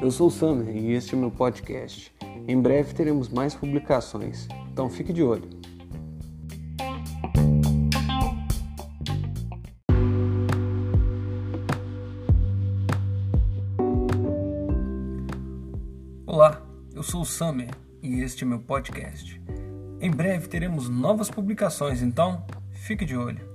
Eu sou o Samer e este é o meu podcast. Em breve teremos mais publicações, então fique de olho. Olá, eu sou o Samer e este é meu podcast. Em breve teremos novas publicações, então fique de olho.